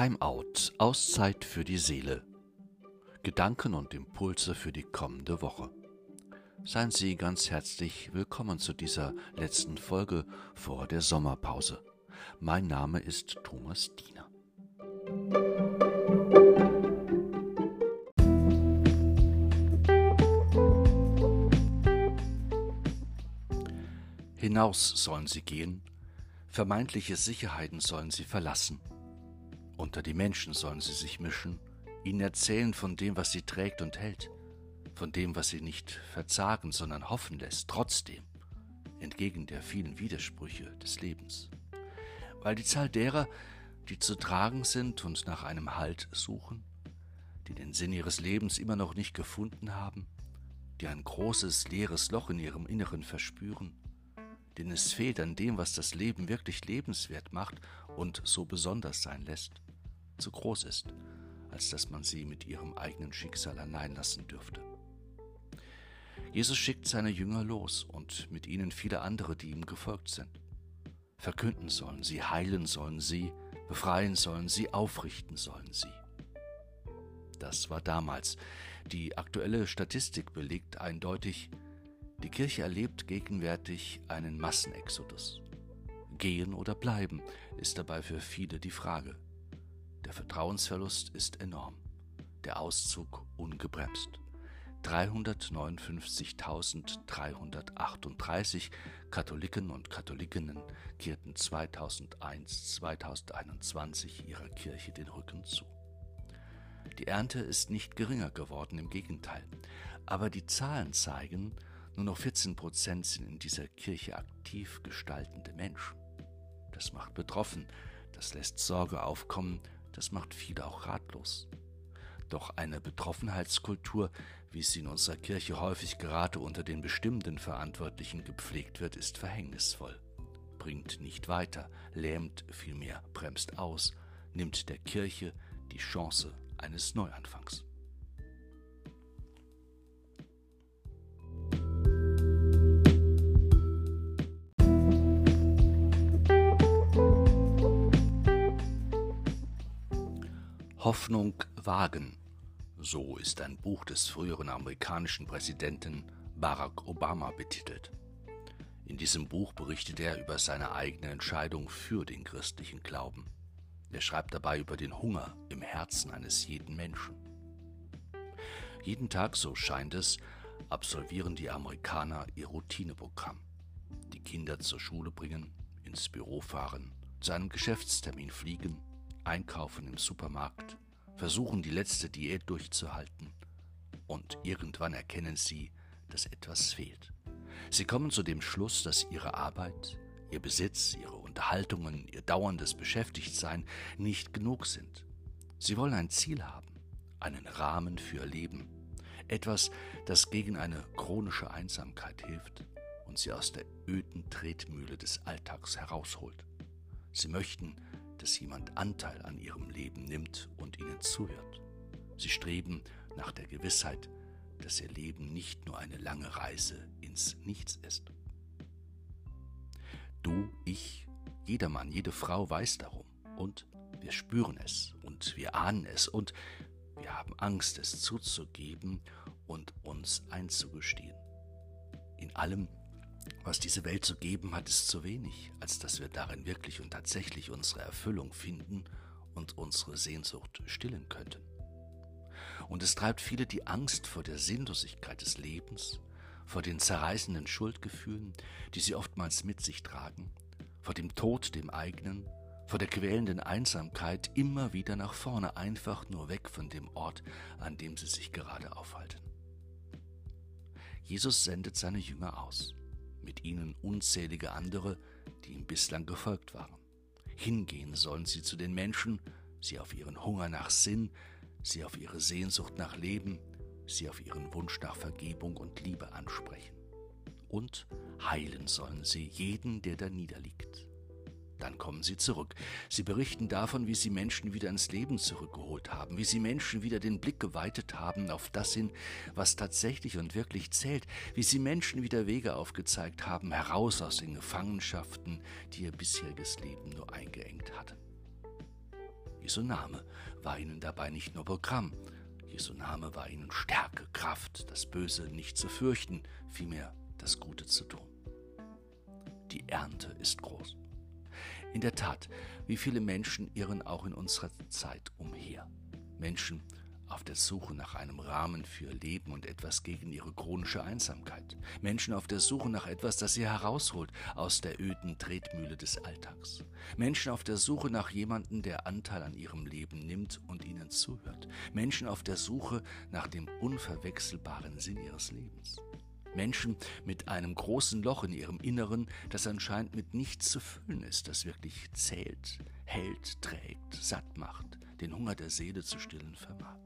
Timeout, Auszeit für die Seele. Gedanken und Impulse für die kommende Woche. Seien Sie ganz herzlich willkommen zu dieser letzten Folge vor der Sommerpause. Mein Name ist Thomas Diener. Hinaus sollen sie gehen, vermeintliche Sicherheiten sollen sie verlassen unter die Menschen sollen sie sich mischen, ihnen erzählen von dem, was sie trägt und hält, von dem, was sie nicht verzagen, sondern hoffen lässt, trotzdem, entgegen der vielen Widersprüche des Lebens. Weil die Zahl derer, die zu tragen sind und nach einem Halt suchen, die den Sinn ihres Lebens immer noch nicht gefunden haben, die ein großes leeres Loch in ihrem Inneren verspüren, denen es fehlt an dem, was das Leben wirklich lebenswert macht und so besonders sein lässt, zu groß ist, als dass man sie mit ihrem eigenen Schicksal allein lassen dürfte. Jesus schickt seine Jünger los und mit ihnen viele andere, die ihm gefolgt sind. Verkünden sollen sie, heilen sollen sie, befreien sollen sie, aufrichten sollen sie. Das war damals. Die aktuelle Statistik belegt eindeutig, die Kirche erlebt gegenwärtig einen Massenexodus. Gehen oder bleiben ist dabei für viele die Frage. Der Vertrauensverlust ist enorm, der Auszug ungebremst. 359.338 Katholiken und Katholikinnen kehrten 2001-2021 ihrer Kirche den Rücken zu. Die Ernte ist nicht geringer geworden, im Gegenteil. Aber die Zahlen zeigen, nur noch 14 Prozent sind in dieser Kirche aktiv gestaltende Menschen. Das macht betroffen, das lässt Sorge aufkommen das macht viele auch ratlos. Doch eine Betroffenheitskultur, wie sie in unserer Kirche häufig gerade unter den bestimmten Verantwortlichen gepflegt wird, ist verhängnisvoll, bringt nicht weiter, lähmt vielmehr, bremst aus, nimmt der Kirche die Chance eines Neuanfangs. Hoffnung wagen. So ist ein Buch des früheren amerikanischen Präsidenten Barack Obama betitelt. In diesem Buch berichtet er über seine eigene Entscheidung für den christlichen Glauben. Er schreibt dabei über den Hunger im Herzen eines jeden Menschen. Jeden Tag, so scheint es, absolvieren die Amerikaner ihr Routineprogramm. Die Kinder zur Schule bringen, ins Büro fahren, zu einem Geschäftstermin fliegen, einkaufen im Supermarkt, versuchen die letzte Diät durchzuhalten und irgendwann erkennen sie, dass etwas fehlt. Sie kommen zu dem Schluss, dass ihre Arbeit, ihr Besitz, ihre Unterhaltungen, ihr dauerndes Beschäftigtsein nicht genug sind. Sie wollen ein Ziel haben, einen Rahmen für ihr Leben, etwas, das gegen eine chronische Einsamkeit hilft und sie aus der öden Tretmühle des Alltags herausholt. Sie möchten dass jemand Anteil an ihrem Leben nimmt und ihnen zuhört. Sie streben nach der Gewissheit, dass ihr Leben nicht nur eine lange Reise ins Nichts ist. Du, ich, jeder Mann, jede Frau weiß darum und wir spüren es und wir ahnen es und wir haben Angst, es zuzugeben und uns einzugestehen. In allem was diese Welt zu geben hat, ist zu wenig, als dass wir darin wirklich und tatsächlich unsere Erfüllung finden und unsere Sehnsucht stillen könnten. Und es treibt viele die Angst vor der Sinnlosigkeit des Lebens, vor den zerreißenden Schuldgefühlen, die sie oftmals mit sich tragen, vor dem Tod dem eigenen, vor der quälenden Einsamkeit immer wieder nach vorne, einfach nur weg von dem Ort, an dem sie sich gerade aufhalten. Jesus sendet seine Jünger aus mit ihnen unzählige andere, die ihm bislang gefolgt waren. Hingehen sollen sie zu den Menschen, sie auf ihren Hunger nach Sinn, sie auf ihre Sehnsucht nach Leben, sie auf ihren Wunsch nach Vergebung und Liebe ansprechen. Und heilen sollen sie jeden, der da niederliegt. Dann kommen sie zurück. Sie berichten davon, wie sie Menschen wieder ins Leben zurückgeholt haben, wie sie Menschen wieder den Blick geweitet haben auf das hin, was tatsächlich und wirklich zählt, wie sie Menschen wieder Wege aufgezeigt haben, heraus aus den Gefangenschaften, die ihr bisheriges Leben nur eingeengt hatten. Jesu Name war ihnen dabei nicht nur Programm, Jesu Name war ihnen Stärke, Kraft, das Böse nicht zu fürchten, vielmehr das Gute zu tun. Die Ernte ist groß. In der Tat, wie viele Menschen irren auch in unserer Zeit umher. Menschen, auf der Suche nach einem Rahmen für ihr Leben und etwas gegen ihre chronische Einsamkeit. Menschen auf der Suche nach etwas, das sie herausholt aus der öden Tretmühle des Alltags. Menschen auf der Suche nach jemandem, der Anteil an ihrem Leben nimmt und ihnen zuhört. Menschen auf der Suche nach dem unverwechselbaren Sinn ihres Lebens. Menschen mit einem großen Loch in ihrem Inneren, das anscheinend mit nichts zu füllen ist, das wirklich zählt, hält, trägt, satt macht, den Hunger der Seele zu stillen vermag.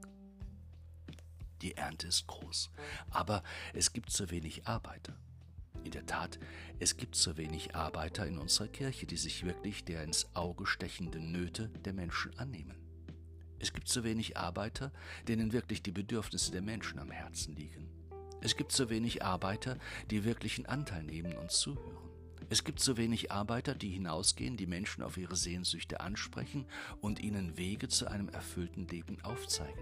Die Ernte ist groß, aber es gibt zu wenig Arbeiter. In der Tat, es gibt zu wenig Arbeiter in unserer Kirche, die sich wirklich der ins Auge stechenden Nöte der Menschen annehmen. Es gibt zu wenig Arbeiter, denen wirklich die Bedürfnisse der Menschen am Herzen liegen. Es gibt zu wenig Arbeiter, die wirklichen Anteil nehmen und zuhören. Es gibt zu wenig Arbeiter, die hinausgehen, die Menschen auf ihre Sehnsüchte ansprechen und ihnen Wege zu einem erfüllten Leben aufzeigen.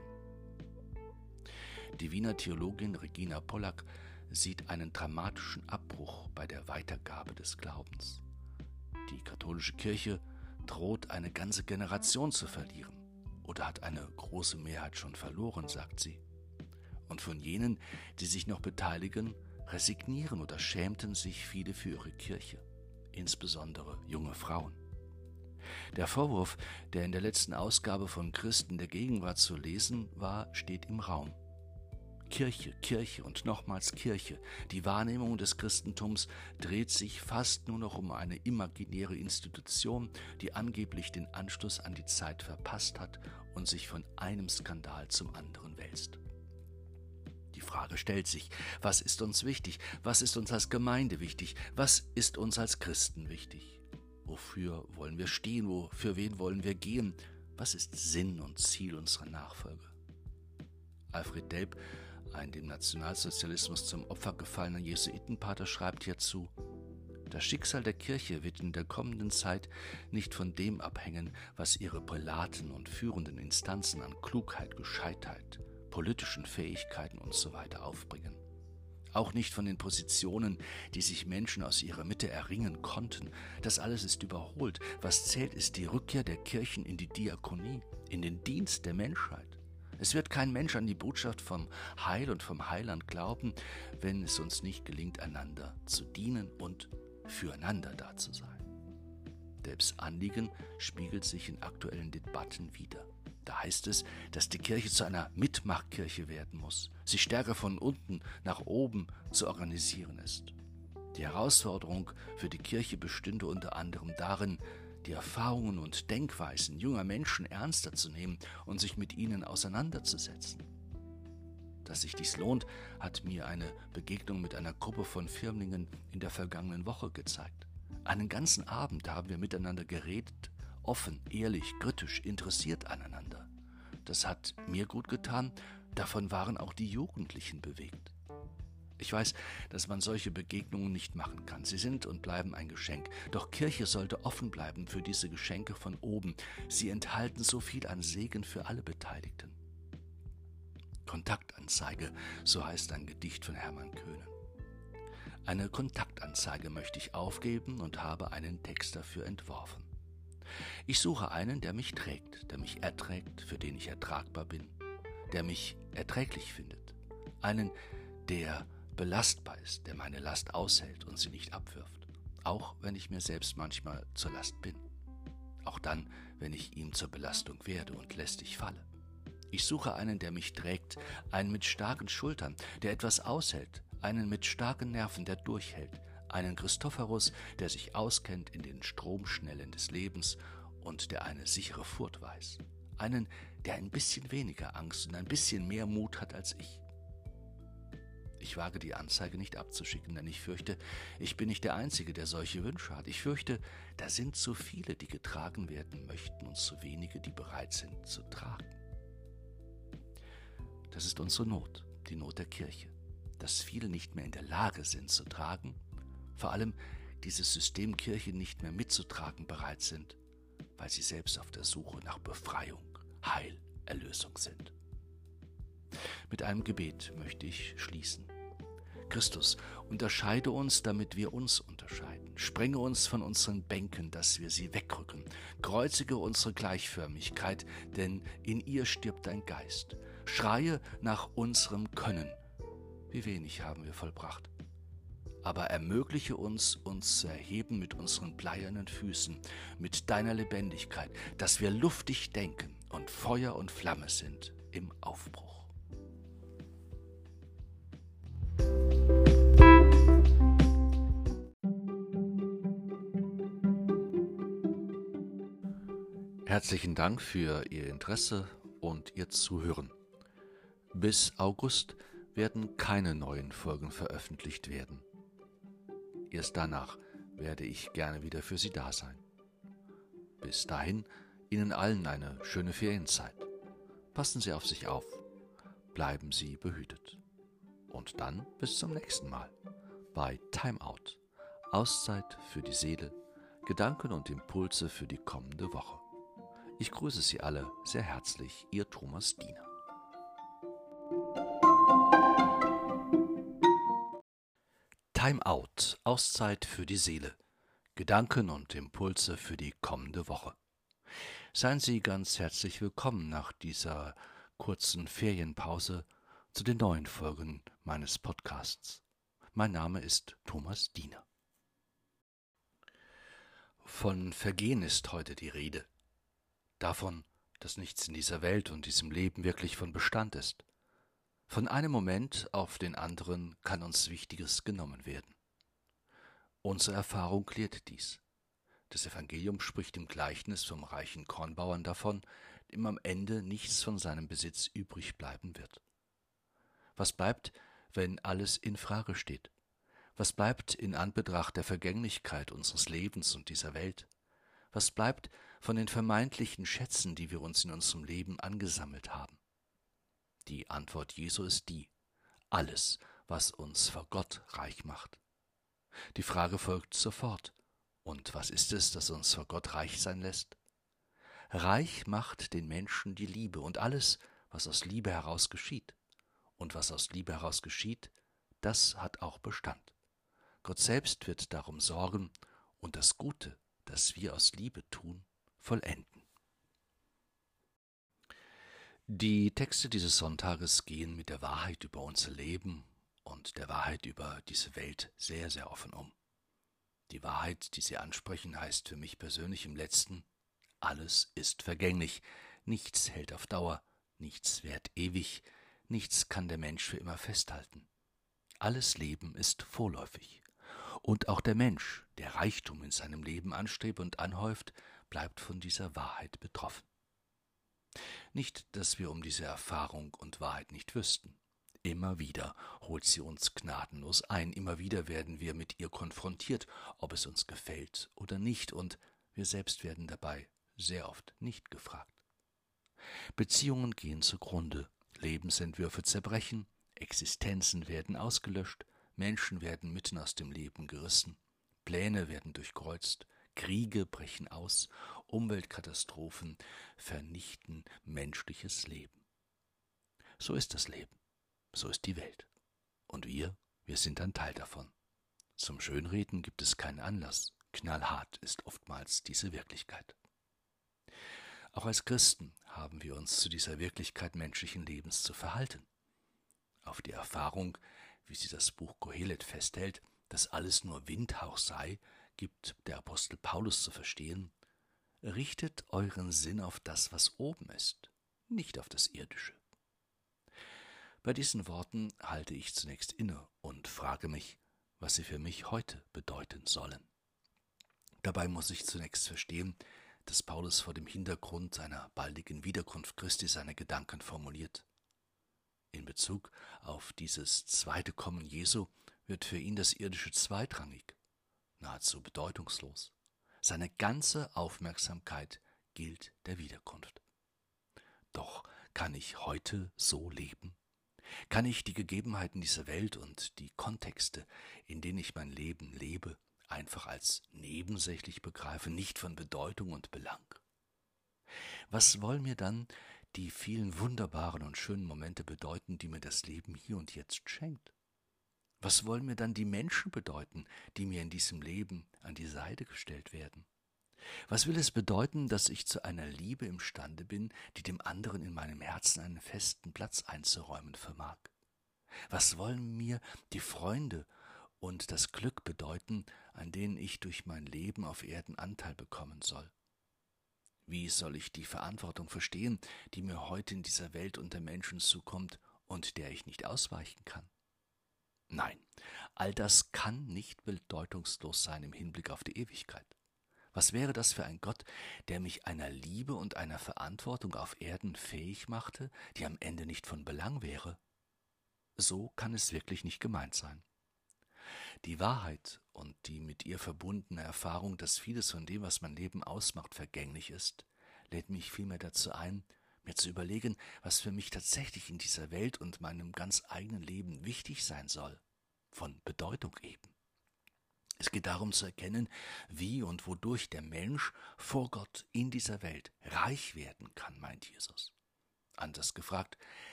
Die Wiener Theologin Regina Pollack sieht einen dramatischen Abbruch bei der Weitergabe des Glaubens. Die katholische Kirche droht eine ganze Generation zu verlieren oder hat eine große Mehrheit schon verloren, sagt sie. Und von jenen, die sich noch beteiligen, resignieren oder schämten sich viele für ihre Kirche, insbesondere junge Frauen. Der Vorwurf, der in der letzten Ausgabe von Christen der Gegenwart zu lesen war, steht im Raum. Kirche, Kirche und nochmals Kirche. Die Wahrnehmung des Christentums dreht sich fast nur noch um eine imaginäre Institution, die angeblich den Anschluss an die Zeit verpasst hat und sich von einem Skandal zum anderen wälzt. Frage stellt sich, was ist uns wichtig? Was ist uns als Gemeinde wichtig? Was ist uns als Christen wichtig? Wofür wollen wir stehen? Für wen wollen wir gehen? Was ist Sinn und Ziel unserer Nachfolge? Alfred Delp ein dem Nationalsozialismus zum Opfer gefallener Jesuitenpater schreibt hierzu, das Schicksal der Kirche wird in der kommenden Zeit nicht von dem abhängen, was ihre Prälaten und führenden Instanzen an Klugheit, Gescheitheit, politischen Fähigkeiten usw. So aufbringen. Auch nicht von den Positionen, die sich Menschen aus ihrer Mitte erringen konnten. Das alles ist überholt. Was zählt, ist die Rückkehr der Kirchen in die Diakonie, in den Dienst der Menschheit. Es wird kein Mensch an die Botschaft vom Heil und vom Heiland glauben, wenn es uns nicht gelingt, einander zu dienen und füreinander da zu sein. Delbs Anliegen spiegelt sich in aktuellen Debatten wider. Da heißt es, dass die Kirche zu einer Mitmachkirche werden muss, sich stärker von unten nach oben zu organisieren ist. Die Herausforderung für die Kirche bestünde unter anderem darin, die Erfahrungen und Denkweisen junger Menschen ernster zu nehmen und sich mit ihnen auseinanderzusetzen. Dass sich dies lohnt, hat mir eine Begegnung mit einer Gruppe von Firmlingen in der vergangenen Woche gezeigt. Einen ganzen Abend haben wir miteinander geredet, offen, ehrlich, kritisch, interessiert aneinander. Das hat mir gut getan, davon waren auch die Jugendlichen bewegt. Ich weiß, dass man solche Begegnungen nicht machen kann. Sie sind und bleiben ein Geschenk. Doch Kirche sollte offen bleiben für diese Geschenke von oben. Sie enthalten so viel an Segen für alle Beteiligten. Kontaktanzeige, so heißt ein Gedicht von Hermann Köhnen. Eine Kontaktanzeige möchte ich aufgeben und habe einen Text dafür entworfen. Ich suche einen, der mich trägt, der mich erträgt, für den ich ertragbar bin, der mich erträglich findet. Einen, der belastbar ist, der meine Last aushält und sie nicht abwirft, auch wenn ich mir selbst manchmal zur Last bin, auch dann, wenn ich ihm zur Belastung werde und lästig falle. Ich suche einen, der mich trägt, einen mit starken Schultern, der etwas aushält, einen mit starken Nerven, der durchhält, einen Christophorus, der sich auskennt in den Stromschnellen des Lebens und der eine sichere Furt weiß, einen, der ein bisschen weniger Angst und ein bisschen mehr Mut hat als ich, ich wage die Anzeige nicht abzuschicken, denn ich fürchte, ich bin nicht der Einzige, der solche Wünsche hat. Ich fürchte, da sind zu viele, die getragen werden möchten und zu wenige, die bereit sind zu tragen. Das ist unsere Not, die Not der Kirche, dass viele nicht mehr in der Lage sind zu tragen, vor allem dieses System Kirche nicht mehr mitzutragen bereit sind, weil sie selbst auf der Suche nach Befreiung, Heil, Erlösung sind. Mit einem Gebet möchte ich schließen. Christus, unterscheide uns, damit wir uns unterscheiden. Sprenge uns von unseren Bänken, dass wir sie wegrücken. Kreuzige unsere Gleichförmigkeit, denn in ihr stirbt dein Geist. Schreie nach unserem Können. Wie wenig haben wir vollbracht. Aber ermögliche uns, uns zu erheben mit unseren bleiernen Füßen, mit deiner Lebendigkeit, dass wir luftig denken und Feuer und Flamme sind im Aufbruch. Herzlichen Dank für Ihr Interesse und Ihr Zuhören. Bis August werden keine neuen Folgen veröffentlicht werden. Erst danach werde ich gerne wieder für Sie da sein. Bis dahin Ihnen allen eine schöne Ferienzeit. Passen Sie auf sich auf. Bleiben Sie behütet. Und dann bis zum nächsten Mal bei Timeout. Auszeit für die Seele, Gedanken und Impulse für die kommende Woche. Ich grüße Sie alle sehr herzlich, Ihr Thomas Diener. Time Out, Auszeit für die Seele. Gedanken und Impulse für die kommende Woche. Seien Sie ganz herzlich willkommen nach dieser kurzen Ferienpause zu den neuen Folgen meines Podcasts. Mein Name ist Thomas Diener. Von Vergehen ist heute die Rede davon, dass nichts in dieser Welt und diesem Leben wirklich von Bestand ist. Von einem Moment auf den anderen kann uns Wichtiges genommen werden. Unsere Erfahrung klärt dies. Das Evangelium spricht im Gleichnis vom reichen Kornbauern davon, dem am Ende nichts von seinem Besitz übrig bleiben wird. Was bleibt, wenn alles in Frage steht? Was bleibt in Anbetracht der Vergänglichkeit unseres Lebens und dieser Welt? Was bleibt, von den vermeintlichen Schätzen, die wir uns in unserem Leben angesammelt haben? Die Antwort Jesu ist die, alles, was uns vor Gott reich macht. Die Frage folgt sofort, und was ist es, das uns vor Gott reich sein lässt? Reich macht den Menschen die Liebe und alles, was aus Liebe heraus geschieht. Und was aus Liebe heraus geschieht, das hat auch Bestand. Gott selbst wird darum sorgen, und das Gute, das wir aus Liebe tun, vollenden. Die Texte dieses Sonntages gehen mit der Wahrheit über unser Leben und der Wahrheit über diese Welt sehr, sehr offen um. Die Wahrheit, die sie ansprechen, heißt für mich persönlich im letzten, alles ist vergänglich, nichts hält auf Dauer, nichts währt ewig, nichts kann der Mensch für immer festhalten. Alles Leben ist vorläufig. Und auch der Mensch, der Reichtum in seinem Leben anstrebt und anhäuft, bleibt von dieser Wahrheit betroffen. Nicht, dass wir um diese Erfahrung und Wahrheit nicht wüssten. Immer wieder holt sie uns gnadenlos ein, immer wieder werden wir mit ihr konfrontiert, ob es uns gefällt oder nicht, und wir selbst werden dabei sehr oft nicht gefragt. Beziehungen gehen zugrunde, Lebensentwürfe zerbrechen, Existenzen werden ausgelöscht, Menschen werden mitten aus dem Leben gerissen, Pläne werden durchkreuzt, Kriege brechen aus, Umweltkatastrophen vernichten menschliches Leben. So ist das Leben, so ist die Welt. Und wir, wir sind ein Teil davon. Zum Schönreden gibt es keinen Anlass, knallhart ist oftmals diese Wirklichkeit. Auch als Christen haben wir uns zu dieser Wirklichkeit menschlichen Lebens zu verhalten. Auf die Erfahrung, wie sie das Buch Kohelet festhält, dass alles nur Windhauch sei, gibt der Apostel Paulus zu verstehen, richtet euren Sinn auf das, was oben ist, nicht auf das Irdische. Bei diesen Worten halte ich zunächst inne und frage mich, was sie für mich heute bedeuten sollen. Dabei muss ich zunächst verstehen, dass Paulus vor dem Hintergrund seiner baldigen Wiederkunft Christi seine Gedanken formuliert. In Bezug auf dieses zweite Kommen Jesu wird für ihn das Irdische zweitrangig nahezu bedeutungslos. Seine ganze Aufmerksamkeit gilt der Wiederkunft. Doch kann ich heute so leben? Kann ich die Gegebenheiten dieser Welt und die Kontexte, in denen ich mein Leben lebe, einfach als nebensächlich begreifen, nicht von Bedeutung und Belang? Was wollen mir dann die vielen wunderbaren und schönen Momente bedeuten, die mir das Leben hier und jetzt schenkt? Was wollen mir dann die Menschen bedeuten, die mir in diesem Leben an die Seite gestellt werden? Was will es bedeuten, dass ich zu einer Liebe imstande bin, die dem anderen in meinem Herzen einen festen Platz einzuräumen vermag? Was wollen mir die Freunde und das Glück bedeuten, an denen ich durch mein Leben auf Erden Anteil bekommen soll? Wie soll ich die Verantwortung verstehen, die mir heute in dieser Welt unter Menschen zukommt und der ich nicht ausweichen kann? Nein, all das kann nicht bedeutungslos sein im Hinblick auf die Ewigkeit. Was wäre das für ein Gott, der mich einer Liebe und einer Verantwortung auf Erden fähig machte, die am Ende nicht von Belang wäre? So kann es wirklich nicht gemeint sein. Die Wahrheit und die mit ihr verbundene Erfahrung, dass vieles von dem, was mein Leben ausmacht, vergänglich ist, lädt mich vielmehr dazu ein, mir zu überlegen, was für mich tatsächlich in dieser Welt und meinem ganz eigenen Leben wichtig sein soll, von Bedeutung eben. Es geht darum zu erkennen, wie und wodurch der Mensch vor Gott in dieser Welt reich werden kann, meint Jesus. Anders gefragt,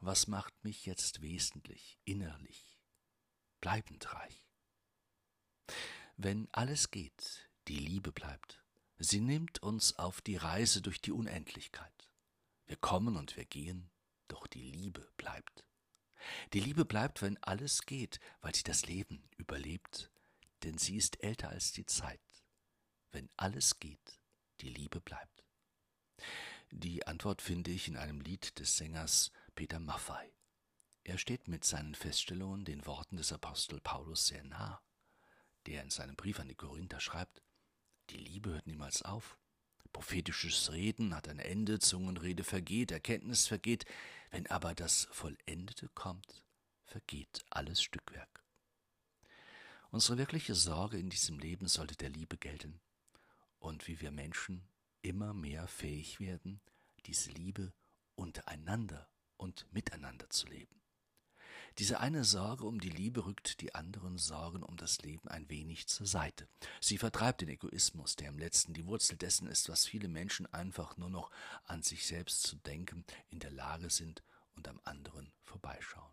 was macht mich jetzt wesentlich, innerlich, bleibend reich? Wenn alles geht, die Liebe bleibt. Sie nimmt uns auf die Reise durch die Unendlichkeit. Wir kommen und wir gehen, doch die Liebe bleibt. Die Liebe bleibt, wenn alles geht, weil sie das Leben überlebt, denn sie ist älter als die Zeit. Wenn alles geht, die Liebe bleibt. Die Antwort finde ich in einem Lied des Sängers Peter Maffei. Er steht mit seinen Feststellungen den Worten des Apostel Paulus sehr nah, der in seinem Brief an die Korinther schreibt, die Liebe hört niemals auf. Prophetisches Reden hat ein Ende, Zungenrede vergeht, Erkenntnis vergeht, wenn aber das Vollendete kommt, vergeht alles Stückwerk. Unsere wirkliche Sorge in diesem Leben sollte der Liebe gelten und wie wir Menschen immer mehr fähig werden, diese Liebe untereinander und miteinander zu leben. Diese eine Sorge um die Liebe rückt die anderen Sorgen um das Leben ein wenig zur Seite. Sie vertreibt den Egoismus, der im letzten die Wurzel dessen ist, was viele Menschen einfach nur noch an sich selbst zu denken in der Lage sind und am anderen vorbeischauen.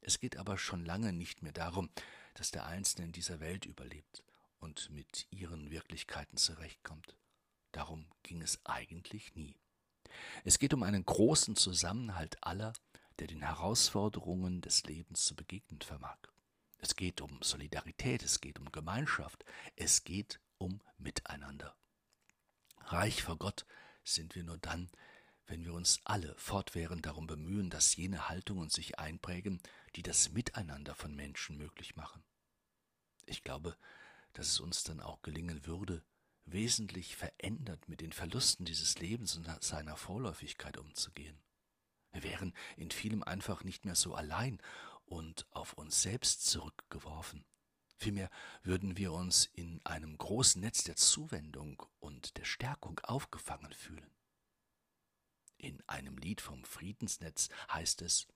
Es geht aber schon lange nicht mehr darum, dass der Einzelne in dieser Welt überlebt und mit ihren Wirklichkeiten zurechtkommt. Darum ging es eigentlich nie. Es geht um einen großen Zusammenhalt aller, der den Herausforderungen des Lebens zu begegnen vermag. Es geht um Solidarität, es geht um Gemeinschaft, es geht um Miteinander. Reich vor Gott sind wir nur dann, wenn wir uns alle fortwährend darum bemühen, dass jene Haltungen sich einprägen, die das Miteinander von Menschen möglich machen. Ich glaube, dass es uns dann auch gelingen würde, wesentlich verändert mit den Verlusten dieses Lebens und seiner Vorläufigkeit umzugehen. Wir wären in vielem einfach nicht mehr so allein und auf uns selbst zurückgeworfen. Vielmehr würden wir uns in einem großen Netz der Zuwendung und der Stärkung aufgefangen fühlen. In einem Lied vom Friedensnetz heißt es,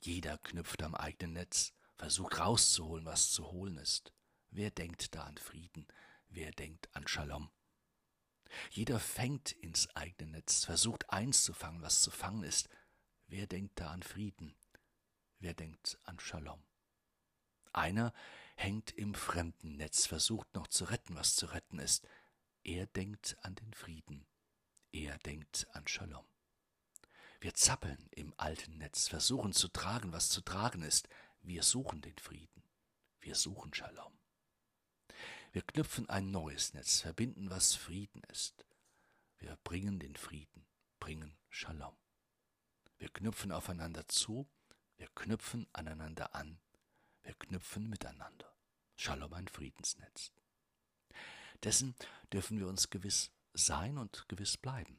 jeder knüpft am eigenen Netz, versucht rauszuholen, was zu holen ist. Wer denkt da an Frieden? Wer denkt an Shalom? Jeder fängt ins eigene Netz, versucht einzufangen, was zu fangen ist. Wer denkt da an Frieden? Wer denkt an Shalom? Einer hängt im fremden Netz, versucht noch zu retten, was zu retten ist. Er denkt an den Frieden. Er denkt an Shalom. Wir zappeln im alten Netz, versuchen zu tragen, was zu tragen ist. Wir suchen den Frieden. Wir suchen Shalom. Wir knüpfen ein neues Netz, verbinden, was Frieden ist. Wir bringen den Frieden, bringen Shalom. Wir knüpfen aufeinander zu, wir knüpfen aneinander an, wir knüpfen miteinander. Shalom ein Friedensnetz. Dessen dürfen wir uns gewiss sein und gewiss bleiben.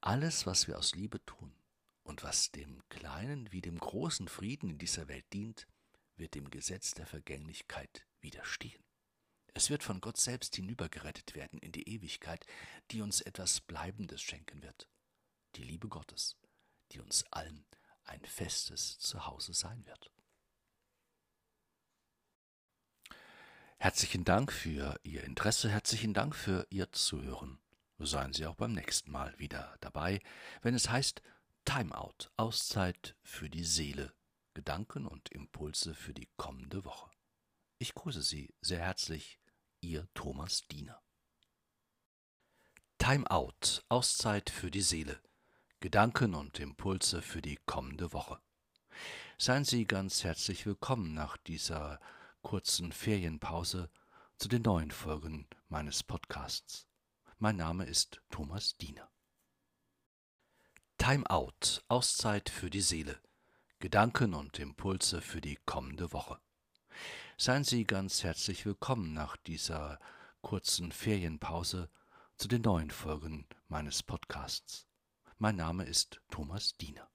Alles, was wir aus Liebe tun und was dem kleinen wie dem großen Frieden in dieser Welt dient, wird dem Gesetz der Vergänglichkeit widerstehen. Es wird von Gott selbst hinübergerettet werden in die Ewigkeit, die uns etwas Bleibendes schenken wird. Die Liebe Gottes, die uns allen ein festes Zuhause sein wird. Herzlichen Dank für Ihr Interesse, herzlichen Dank für Ihr Zuhören. seien Sie auch beim nächsten Mal wieder dabei, wenn es heißt Timeout, Auszeit für die Seele, Gedanken und Impulse für die kommende Woche. Ich grüße Sie sehr herzlich, Ihr Thomas Diener. Timeout, Auszeit für die Seele, Gedanken und Impulse für die kommende Woche. Seien Sie ganz herzlich willkommen nach dieser kurzen Ferienpause zu den neuen Folgen meines Podcasts. Mein Name ist Thomas Diener. Time Out, Auszeit für die Seele, Gedanken und Impulse für die kommende Woche. Seien Sie ganz herzlich willkommen nach dieser kurzen Ferienpause zu den neuen Folgen meines Podcasts. Mein Name ist Thomas Diener.